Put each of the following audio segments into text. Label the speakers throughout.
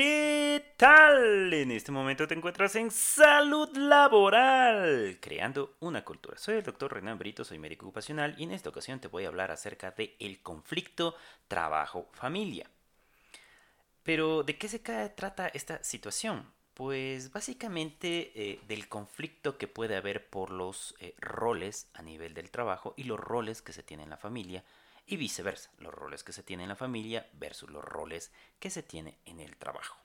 Speaker 1: ¿Qué tal? En este momento te encuentras en salud laboral, creando una cultura. Soy el doctor Renan Brito, soy médico ocupacional y en esta ocasión te voy a hablar acerca del el conflicto trabajo-familia. Pero, ¿de qué se trata esta situación? Pues básicamente eh, del conflicto que puede haber por los eh, roles a nivel del trabajo y los roles que se tienen en la familia y viceversa, los roles que se tienen en la familia versus los roles que se tienen en el trabajo.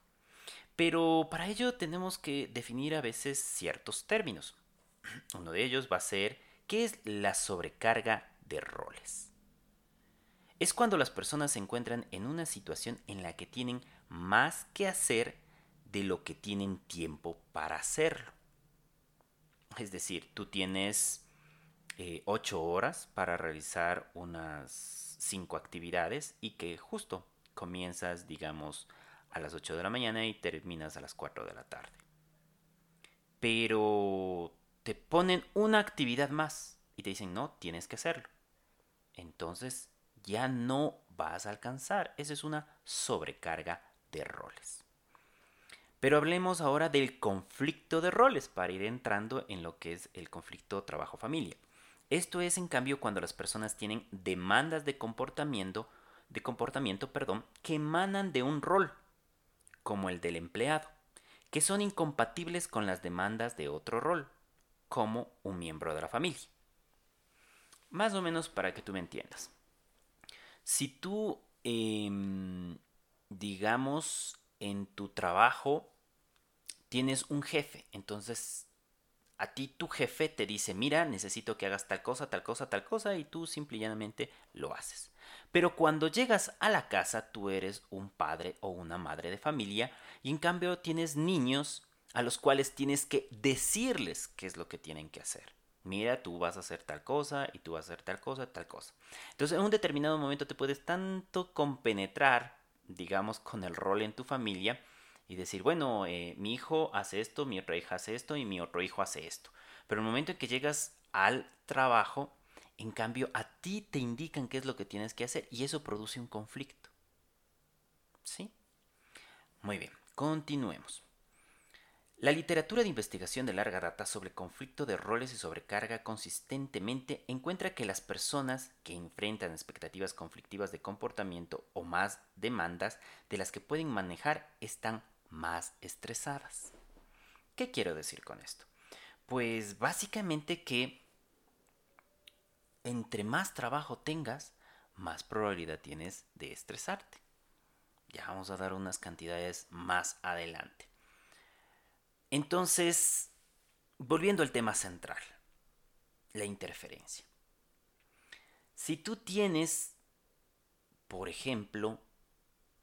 Speaker 1: Pero para ello tenemos que definir a veces ciertos términos. Uno de ellos va a ser ¿qué es la sobrecarga de roles? Es cuando las personas se encuentran en una situación en la que tienen más que hacer de lo que tienen tiempo para hacerlo. Es decir, tú tienes eh, ocho horas para realizar unas cinco actividades y que justo comienzas, digamos, a las 8 de la mañana y terminas a las 4 de la tarde. Pero te ponen una actividad más y te dicen, no, tienes que hacerlo. Entonces ya no vas a alcanzar. Esa es una sobrecarga de roles. Pero hablemos ahora del conflicto de roles para ir entrando en lo que es el conflicto trabajo-familia. Esto es en cambio cuando las personas tienen demandas de comportamiento, de comportamiento, perdón, que emanan de un rol, como el del empleado, que son incompatibles con las demandas de otro rol, como un miembro de la familia. Más o menos para que tú me entiendas. Si tú, em, digamos, en tu trabajo tienes un jefe, entonces a ti tu jefe te dice, mira, necesito que hagas tal cosa, tal cosa, tal cosa, y tú simple y llanamente lo haces. Pero cuando llegas a la casa, tú eres un padre o una madre de familia, y en cambio tienes niños a los cuales tienes que decirles qué es lo que tienen que hacer. Mira, tú vas a hacer tal cosa y tú vas a hacer tal cosa, tal cosa. Entonces, en un determinado momento te puedes tanto compenetrar, digamos, con el rol en tu familia, y decir, bueno, eh, mi hijo hace esto, mi otra hija hace esto y mi otro hijo hace esto. Pero el momento en que llegas al trabajo, en cambio, a ti te indican qué es lo que tienes que hacer y eso produce un conflicto. ¿Sí? Muy bien, continuemos. La literatura de investigación de larga data sobre conflicto de roles y sobrecarga consistentemente encuentra que las personas que enfrentan expectativas conflictivas de comportamiento o más demandas de las que pueden manejar están más estresadas. ¿Qué quiero decir con esto? Pues básicamente que entre más trabajo tengas, más probabilidad tienes de estresarte. Ya vamos a dar unas cantidades más adelante. Entonces, volviendo al tema central, la interferencia. Si tú tienes, por ejemplo,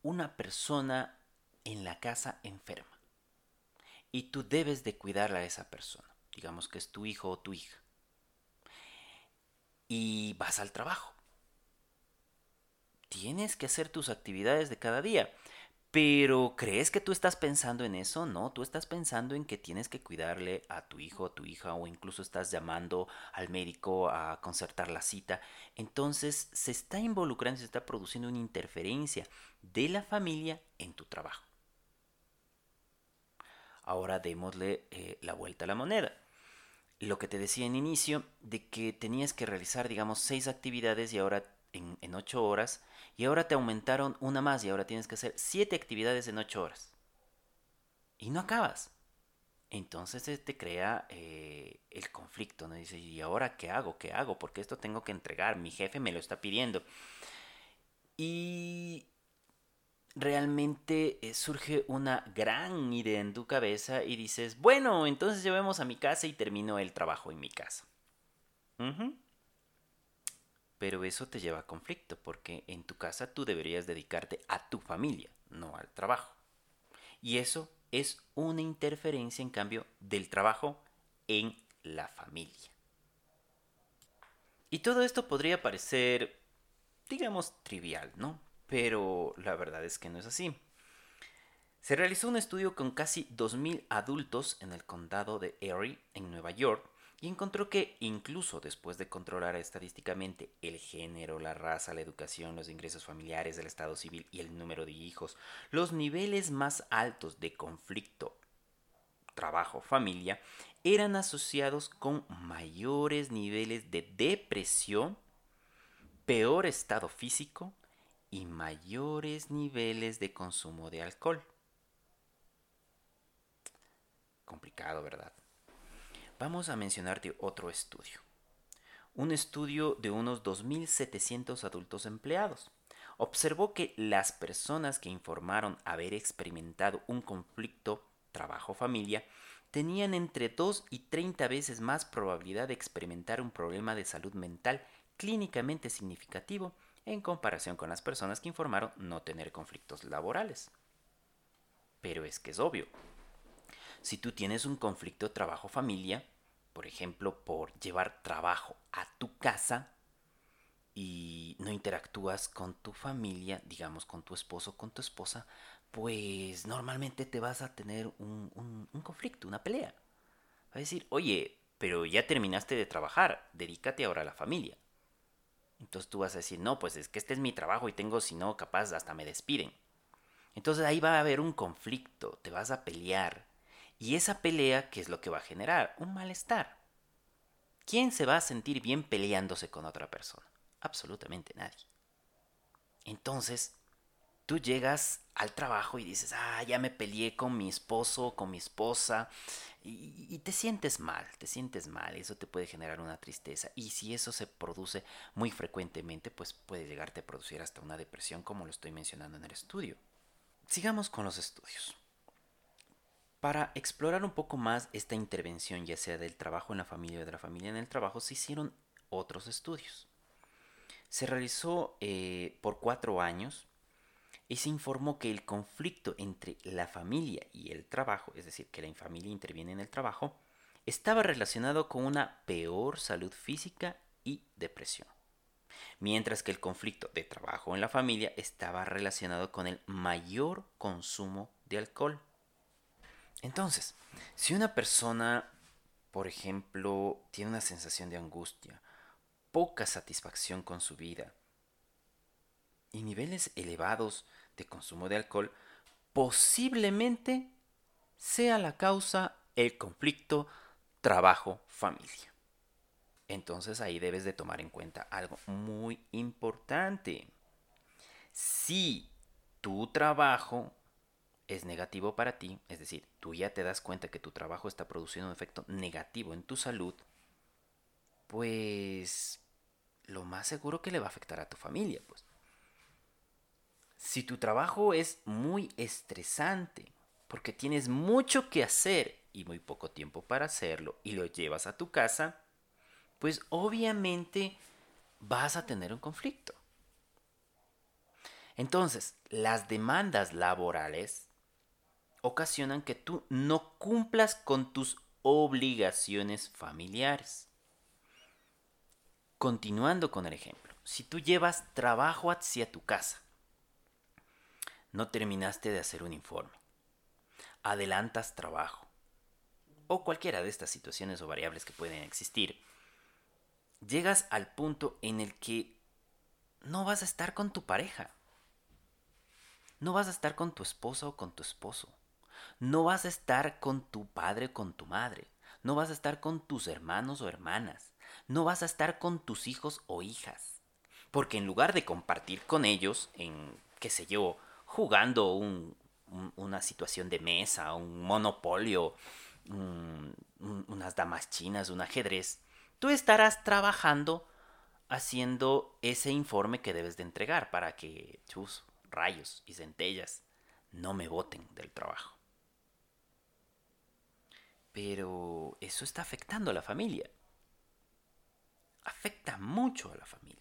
Speaker 1: una persona en la casa enferma. Y tú debes de cuidarla a esa persona. Digamos que es tu hijo o tu hija. Y vas al trabajo. Tienes que hacer tus actividades de cada día. Pero ¿crees que tú estás pensando en eso? No, tú estás pensando en que tienes que cuidarle a tu hijo o tu hija o incluso estás llamando al médico a concertar la cita. Entonces se está involucrando, se está produciendo una interferencia de la familia en tu trabajo. Ahora démosle eh, la vuelta a la moneda. Lo que te decía en inicio, de que tenías que realizar, digamos, seis actividades y ahora en, en ocho horas, y ahora te aumentaron una más y ahora tienes que hacer siete actividades en ocho horas. Y no acabas. Entonces te crea eh, el conflicto, ¿no? Dice, ¿y ahora qué hago? ¿Qué hago? Porque esto tengo que entregar, mi jefe me lo está pidiendo. Y realmente eh, surge una gran idea en tu cabeza y dices, bueno, entonces llevemos a mi casa y termino el trabajo en mi casa. Pero eso te lleva a conflicto porque en tu casa tú deberías dedicarte a tu familia, no al trabajo. Y eso es una interferencia, en cambio, del trabajo en la familia. Y todo esto podría parecer, digamos, trivial, ¿no? Pero la verdad es que no es así. Se realizó un estudio con casi 2.000 adultos en el condado de Erie, en Nueva York, y encontró que incluso después de controlar estadísticamente el género, la raza, la educación, los ingresos familiares, el estado civil y el número de hijos, los niveles más altos de conflicto, trabajo, familia, eran asociados con mayores niveles de depresión, peor estado físico y mayores niveles de consumo de alcohol. Complicado, ¿verdad? Vamos a mencionarte otro estudio. Un estudio de unos 2.700 adultos empleados. Observó que las personas que informaron haber experimentado un conflicto trabajo-familia tenían entre 2 y 30 veces más probabilidad de experimentar un problema de salud mental clínicamente significativo en comparación con las personas que informaron no tener conflictos laborales. Pero es que es obvio, si tú tienes un conflicto trabajo-familia, por ejemplo, por llevar trabajo a tu casa y no interactúas con tu familia, digamos con tu esposo, con tu esposa, pues normalmente te vas a tener un, conflicto, una pelea. Va a decir, oye, pero ya terminaste de trabajar, dedícate ahora a la familia. Entonces tú vas a decir, no, pues es que este es mi trabajo y tengo, si no, capaz hasta me despiden. Entonces ahí va a haber un conflicto, te vas a pelear, y esa pelea, ¿qué es lo que va a generar? Un malestar. ¿Quién se va a sentir bien peleándose con otra persona? Absolutamente nadie. Entonces, tú llegas al trabajo y dices, ah, ya me peleé con mi esposo, con mi esposa, y, te sientes mal, te sientes mal, eso te puede generar una tristeza. Y si eso se produce muy frecuentemente, pues puede llegarte a producir hasta una depresión, como lo estoy mencionando en el estudio. Sigamos con los estudios. Para explorar un poco más esta intervención, ya sea del trabajo en la familia o de la familia en el trabajo, se hicieron otros estudios. Se realizó eh, por cuatro años y se informó que el conflicto entre la familia y el trabajo, es decir, que la familia interviene en el trabajo, estaba relacionado con una peor salud física y depresión. Mientras que el conflicto de trabajo en la familia estaba relacionado con el mayor consumo de alcohol. Entonces, si una persona, por ejemplo, tiene una sensación de angustia, poca satisfacción con su vida y niveles elevados de consumo de alcohol, posiblemente sea la causa el conflicto trabajo-familia. Entonces ahí debes de tomar en cuenta algo muy importante. Si tu trabajo es negativo para ti, es decir, tú ya te das cuenta que tu trabajo está produciendo un efecto negativo en tu salud, pues lo más seguro que le va a afectar a tu familia, pues. Si tu trabajo es muy estresante, porque tienes mucho que hacer y muy poco tiempo para hacerlo y lo llevas a tu casa, pues obviamente vas a tener un conflicto. Entonces, las demandas laborales ocasionan que tú no cumplas con tus obligaciones familiares. Continuando con el ejemplo, si tú llevas trabajo hacia tu casa, no terminaste de hacer un informe, adelantas trabajo, o cualquiera de estas situaciones o variables que pueden existir, llegas al punto en el que no vas a estar con tu pareja, no vas a estar con tu esposa o con tu esposo, no vas a estar con tu padre o con tu madre. No vas a estar con tus hermanos o hermanas. No vas a estar con tus hijos o hijas. Porque en lugar de compartir con ellos en, qué sé yo, jugando una situación de mesa, un monopolio, unas damas chinas, un ajedrez, tú estarás trabajando haciendo ese informe que debes de entregar para que tus rayos y centellas no me boten del trabajo. Pero eso está afectando a la familia. Afecta mucho a la familia.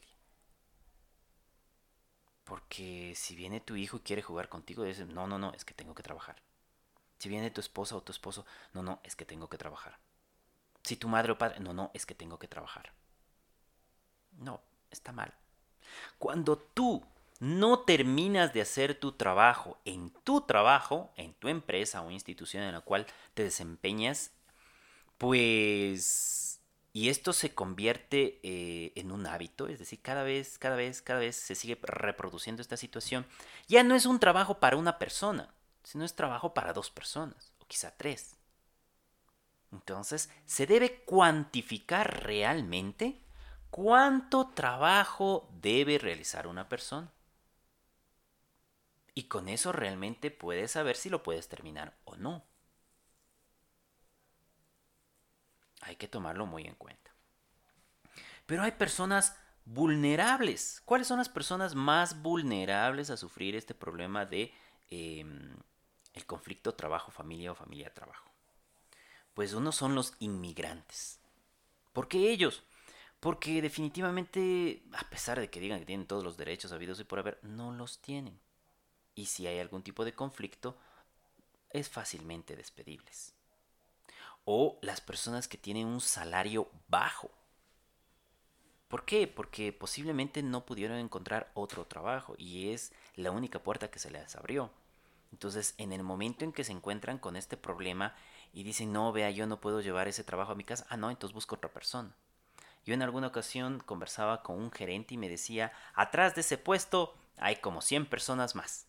Speaker 1: Porque si viene tu hijo y quiere jugar contigo, dices, no, no, no, es que tengo que trabajar. Si viene tu esposa o tu esposo, no, no, es que tengo que trabajar. Si tu madre o padre, no, no, es que tengo que trabajar. No, está mal. Cuando tú no terminas de hacer tu trabajo en tu trabajo, en tu empresa o institución en la cual te desempeñas, pues Y esto se convierte eh, en un hábito, es decir, cada vez, cada vez, cada vez se sigue reproduciendo esta situación. Ya no es un trabajo para una persona, sino es trabajo para dos personas, o quizá tres. Entonces, se debe cuantificar realmente cuánto trabajo debe realizar una persona. Y con eso realmente puedes saber si lo puedes terminar o no. Hay que tomarlo muy en cuenta. Pero hay personas vulnerables. ¿Cuáles son las personas más vulnerables a sufrir este problema de em, el conflicto trabajo-familia o familia-trabajo? Pues uno son los inmigrantes. ¿Por qué ellos? Porque definitivamente, a pesar de que digan que tienen todos los derechos habidos y por haber, no los tienen. Y si hay algún tipo de conflicto, es fácilmente despedibles o las personas que tienen un salario bajo. ¿Por qué? Porque posiblemente no pudieron encontrar otro trabajo y es la única puerta que se les abrió. Entonces, en el momento en que se encuentran con este problema y dicen, no, vea, yo no puedo llevar ese trabajo a mi casa, ah, no, entonces busco otra persona. Yo en alguna ocasión conversaba con un gerente y me decía, atrás de ese puesto hay como 100 personas más.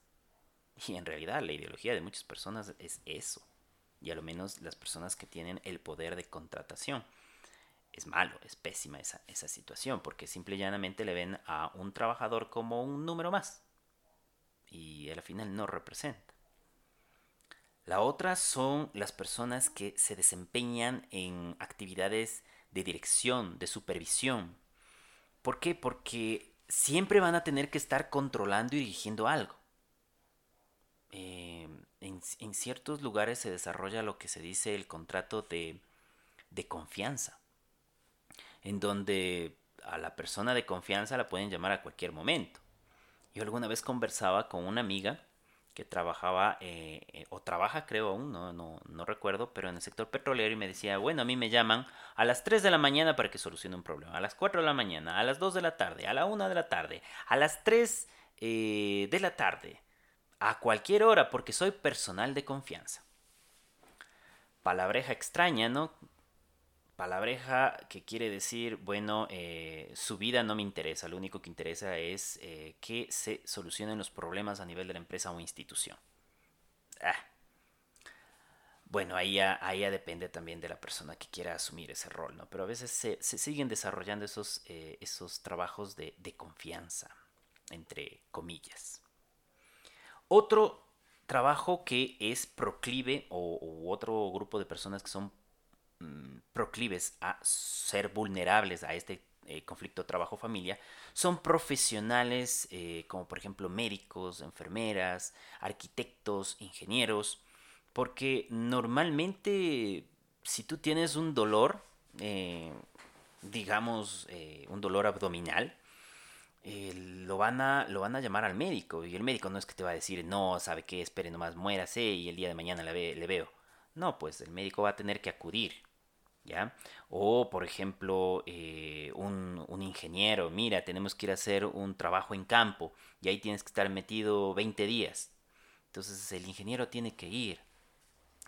Speaker 1: Y en realidad la ideología de muchas personas es eso y a lo menos las personas que tienen el poder de contratación. Es malo, es pésima esa, esa situación, porque simple y llanamente le ven a un trabajador como un número más y al final no representa. La otra son las personas que se desempeñan en actividades de dirección, de supervisión. ¿Por qué? Porque siempre van a tener que estar controlando y dirigiendo algo. Eh, en, ciertos lugares se desarrolla lo que se dice el contrato de, confianza, en donde a la persona de confianza la pueden llamar a cualquier momento. Yo alguna vez conversaba con una amiga que trabajaba, eh, eh, o trabaja creo aún, no, no, no, recuerdo, pero en el sector petrolero y me decía, bueno, a mí me llaman a las 3 de la mañana para que solucione un problema, a las 4 de la mañana, a las 2 de la tarde, a la 1 de la tarde, a las 3 eh, de la tarde a cualquier hora porque soy personal de confianza. Palabreja extraña, ¿no? Palabreja que quiere decir, bueno, eh, su vida no me interesa, lo único que interesa es eh, que se solucionen los problemas a nivel de la empresa o institución. Ah. Bueno, ahí ya, ahí depende también de la persona que quiera asumir ese rol, ¿no? Pero a veces se, siguen desarrollando esos, eh, esos trabajos de, de confianza, entre comillas. Otro trabajo que es proclive o, otro grupo de personas que son mm, proclives a ser vulnerables a este eh, conflicto trabajo-familia son profesionales eh, como por ejemplo médicos, enfermeras, arquitectos, ingenieros, porque normalmente si tú tienes un dolor, eh, digamos un dolor abdominal, eh, lo, van a, lo van a llamar al médico y el médico no es que te va a decir, no, sabe qué, espere nomás, muérase y el día de mañana le, le veo. No, pues el médico va a tener que acudir, ¿ya? O, por ejemplo, eh, un, un, ingeniero, mira, tenemos que ir a hacer un trabajo en campo y ahí tienes que estar metido 20 días. Entonces el ingeniero tiene que ir,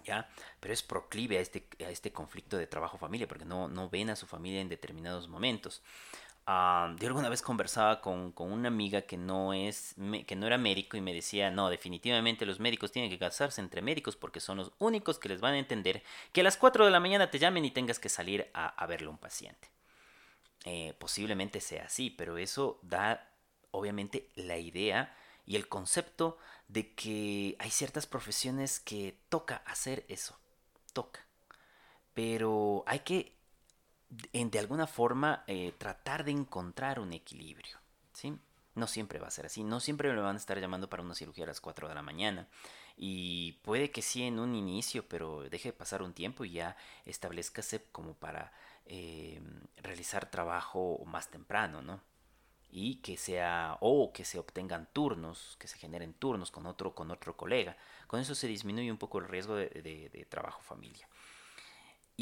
Speaker 1: ¿ya? Pero es proclive a este, a este conflicto de trabajo-familia porque no, no ven a su familia en determinados momentos. Yo alguna vez conversaba con, una amiga que no, es, que no era médico y me decía, no, definitivamente los médicos tienen que casarse entre médicos porque son los únicos que les van a entender que a las 4 de la mañana te llamen y tengas que salir a, verle a un paciente. Eh, posiblemente sea así, pero eso da obviamente la idea y el concepto de que hay ciertas profesiones que toca hacer eso, toca. Pero hay que de alguna forma eh, tratar de encontrar un equilibrio. ¿sí? No siempre va a ser así, no siempre me van a estar llamando para una cirugía a las 4 de la mañana. Y puede que sí en un inicio, pero deje pasar un tiempo y ya establezcase como para eh, realizar trabajo más temprano, ¿no? Y que sea, o que se obtengan turnos, que se generen turnos con otro, con otro colega. Con eso se disminuye un poco el riesgo de trabajo familia.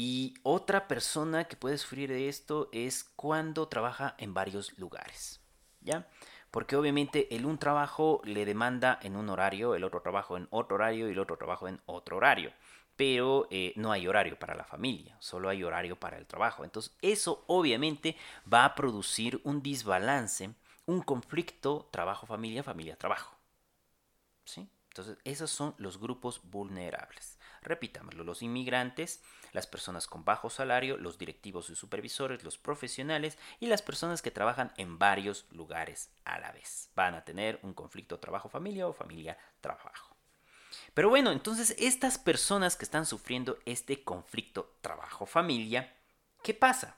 Speaker 1: Y otra persona que puede sufrir de esto es cuando trabaja en varios lugares. ¿Ya? Porque obviamente el un trabajo le demanda en un horario, el otro trabajo en otro horario y el otro trabajo en otro horario. Pero eh, no hay horario para la familia, solo hay horario para el trabajo. Entonces eso obviamente va a producir un desbalance, un conflicto trabajo-familia, familia-trabajo. ¿Sí? Entonces esos son los grupos vulnerables. Repitámoslo, los inmigrantes, las personas con bajo salario, los directivos y supervisores, los profesionales y las personas que trabajan en varios lugares a la vez. Van a tener un conflicto trabajo-familia o familia-trabajo. Pero bueno, entonces estas personas que están sufriendo este conflicto trabajo-familia, ¿qué pasa?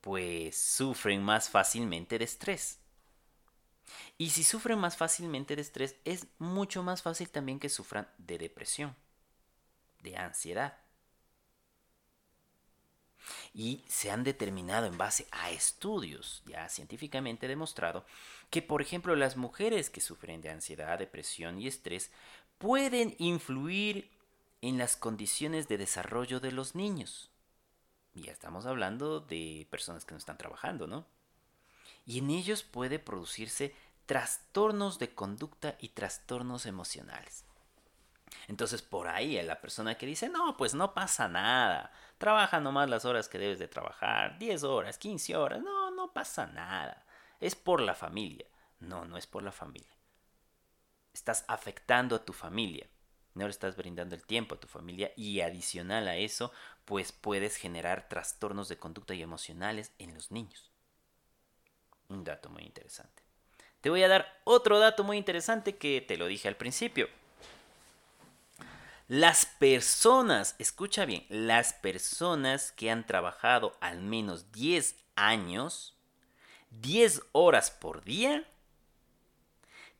Speaker 1: Pues sufren más fácilmente de estrés. Y si sufren más fácilmente de estrés, es mucho más fácil también que sufran de depresión, de ansiedad. Y se han determinado en base a estudios ya científicamente demostrado que, por ejemplo, las mujeres que sufren de ansiedad, depresión y estrés pueden influir en las condiciones de desarrollo de los niños. Ya estamos hablando de personas que no están trabajando, ¿no? Y en ellos puede producirse trastornos de conducta y trastornos emocionales. Entonces por ahí la persona que dice, no, pues no pasa nada, trabaja nomás las horas que debes de trabajar, 10 horas, 15 horas, no, no pasa nada, es por la familia. No, no es por la familia. Estás afectando a tu familia, no le estás brindando el tiempo a tu familia y adicional a eso, pues puedes generar trastornos de conducta y emocionales en los niños. Un dato muy interesante. Te voy a dar otro dato muy interesante que te lo dije al principio. Las personas, escucha bien, las personas que han trabajado al menos 10 años, 10 horas por día,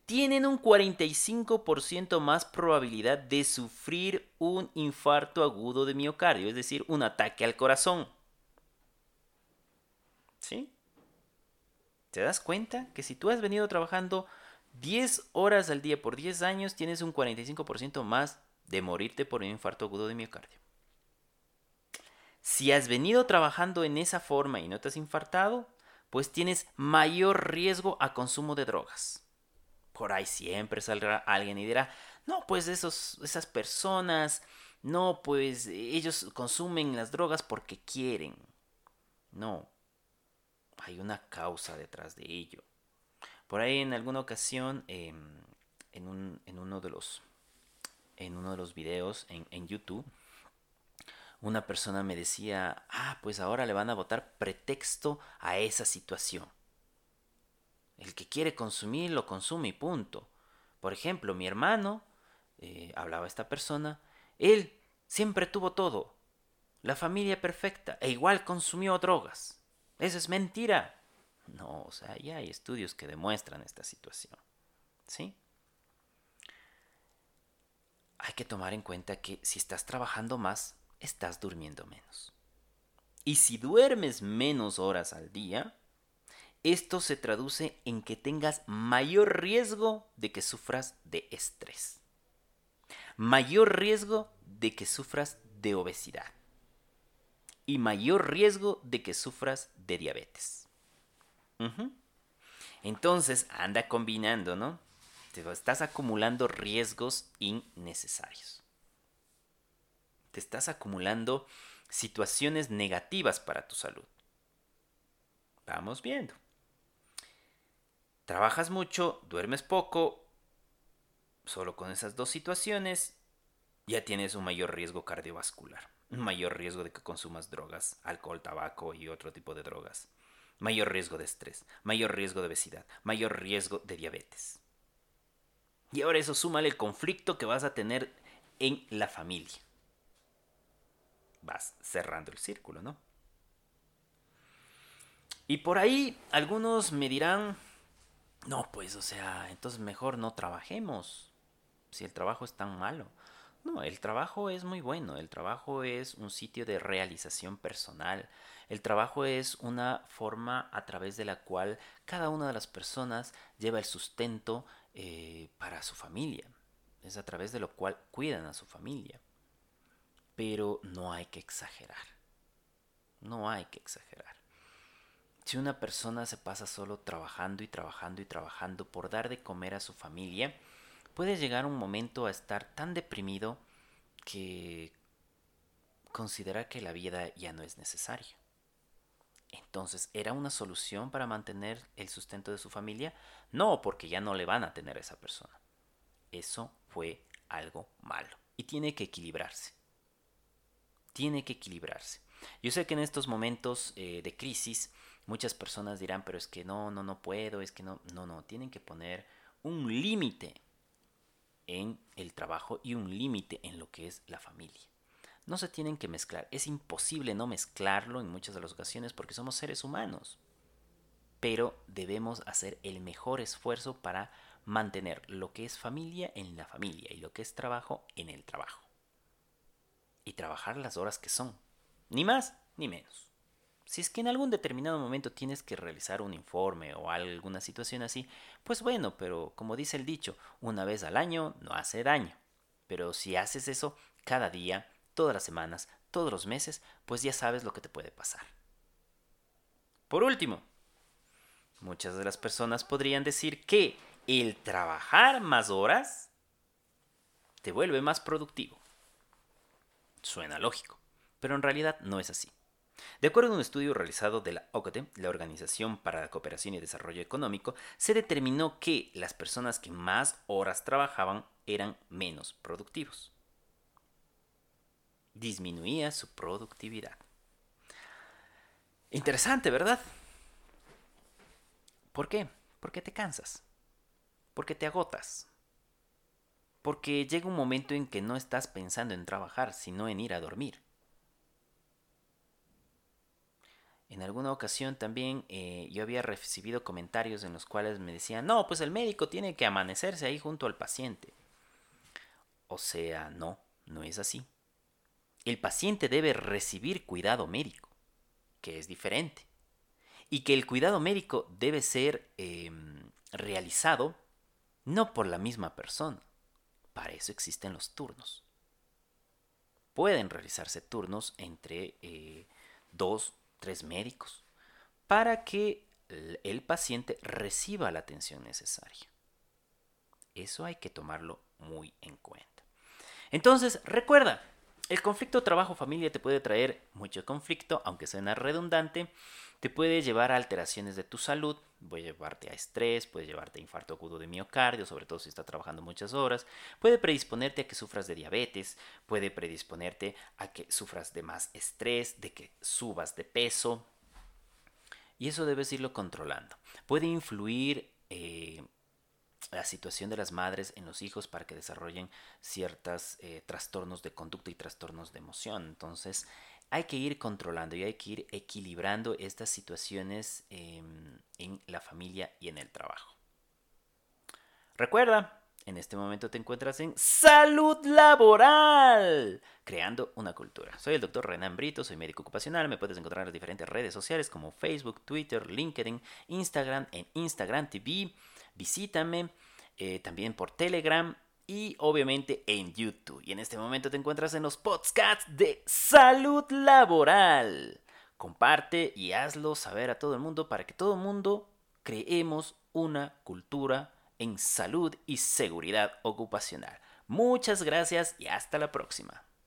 Speaker 1: tienen un 45% más probabilidad de sufrir un infarto agudo de miocardio, es decir, un ataque al corazón. ¿Sí? ¿Te das cuenta que si tú has venido trabajando 10 horas al día por 10 años, tienes un 45% más de morirte por un infarto agudo de miocardio? Si has venido trabajando en esa forma y no te has infartado, pues tienes mayor riesgo a consumo de drogas. Por ahí siempre saldrá alguien y dirá, no, pues esas personas, no, pues ellos consumen las drogas porque quieren. No, hay una causa detrás de ello. Por ahí en alguna ocasión, em, en, uno de los, en uno de los videos en, en YouTube, una persona me decía, ah, pues ahora le van a botar pretexto a esa situación. El que quiere consumir, lo consume y punto. Por ejemplo, mi hermano, eh, hablaba esta persona, él siempre tuvo todo, la familia perfecta, e igual consumió drogas. Eso es mentira. No, o sea, ya hay estudios que demuestran esta situación. ¿Sí? Hay que tomar en cuenta que si estás trabajando más, estás durmiendo menos. Y si duermes menos horas al día, esto se traduce en que tengas mayor riesgo de que sufras de estrés. Mayor riesgo de que sufras de obesidad y mayor riesgo de que sufras de diabetes. Entonces, anda combinando, ¿no? Te estás acumulando riesgos innecesarios. Te estás acumulando situaciones negativas para tu salud. Vamos viendo. Trabajas mucho, duermes poco. Solo con esas dos situaciones ya tienes un mayor riesgo cardiovascular mayor riesgo de que consumas drogas, alcohol, tabaco y otro tipo de drogas, mayor riesgo de estrés, mayor riesgo de obesidad, mayor riesgo de diabetes. Y ahora eso súmale el conflicto que vas a tener en la familia. Vas cerrando el círculo, ¿no? Y por ahí algunos me dirán, no, pues, o sea, entonces mejor no trabajemos, si el trabajo es tan malo. No, el trabajo es muy bueno, el trabajo es un sitio de realización personal, el trabajo es una forma a través de la cual cada una de las personas lleva el sustento eh, para su familia, es a través de lo cual cuidan a su familia. Pero no hay que exagerar, no hay que exagerar. si una persona se pasa solo trabajando y trabajando y trabajando por dar de comer a su familia, puede llegar un momento a estar tan deprimido que considera que la vida ya no es necesaria. Entonces, ¿era una solución para mantener el sustento de su familia? No, porque ya no le van a tener a esa persona. Eso fue algo malo y tiene que equilibrarse. Tiene que equilibrarse. Yo sé que en estos momentos eh, de crisis muchas personas dirán, pero es que no, no, no puedo, es que no, no, no, tienen que poner un límite en el trabajo y un límite en lo que es la familia. No se tienen que mezclar. Es imposible no mezclarlo en muchas de las ocasiones porque somos seres humanos. Pero debemos hacer el mejor esfuerzo para mantener lo que es familia en la familia y lo que es trabajo en el trabajo. Y trabajar las horas que son. Ni más ni menos. Si es que en algún determinado momento tienes que realizar un informe o alguna situación así, pues bueno, pero como dice el dicho, una vez al año no hace daño. Pero si haces eso cada día, todas las semanas, todos los meses, pues ya sabes lo que te puede pasar. Por último, muchas de las personas podrían decir que el trabajar más horas te vuelve más productivo. Suena lógico, pero en realidad no es así. De acuerdo a un estudio realizado de la OCDE, la Organización para la Cooperación y Desarrollo Económico, se determinó que las personas que más horas trabajaban eran menos productivos disminuía su productividad. Interesante, ¿verdad? ¿Por qué? Porque te cansas. Porque te agotas. Porque llega un momento en que no estás pensando en trabajar, sino en ir a dormir. En alguna ocasión también eh, yo había recibido comentarios en los cuales me decían, no, pues el médico tiene que amanecerse ahí junto al paciente. O sea, no, no es así el paciente debe recibir cuidado médico, que es diferente, y que el cuidado médico debe ser em, realizado no por la misma persona. Para eso existen los turnos. Pueden realizarse turnos entre eh, dos, tres médicos para que el paciente reciba la atención necesaria. Eso hay que tomarlo muy en cuenta. Entonces, recuerda, el conflicto trabajo-familia te puede traer mucho conflicto, aunque suena redundante. Te puede llevar a alteraciones de tu salud, puede llevarte a estrés, puede llevarte a infarto agudo de miocardio, sobre todo si estás trabajando muchas horas, puede predisponerte a que sufras de diabetes, puede predisponerte a que sufras de más estrés, de que subas de peso. Y eso debes irlo controlando. Puede influir eh, la situación de las madres en los hijos para que desarrollen ciertos eh, trastornos de conducta y trastornos de emoción. Entonces, hay que ir controlando y hay que ir equilibrando estas situaciones em, en la familia y en el trabajo. Recuerda, en este momento te encuentras en salud laboral, creando una cultura. Soy el doctor Renan Brito, soy médico ocupacional. Me puedes encontrar en las diferentes redes sociales como Facebook, Twitter, LinkedIn, Instagram, en Instagram TV. Visítame eh, también por Telegram y obviamente en YouTube. Y en este momento te encuentras en los podcasts de salud laboral. Comparte y hazlo saber a todo el mundo para que todo el mundo creemos una cultura en salud y seguridad ocupacional. Muchas gracias y hasta la próxima.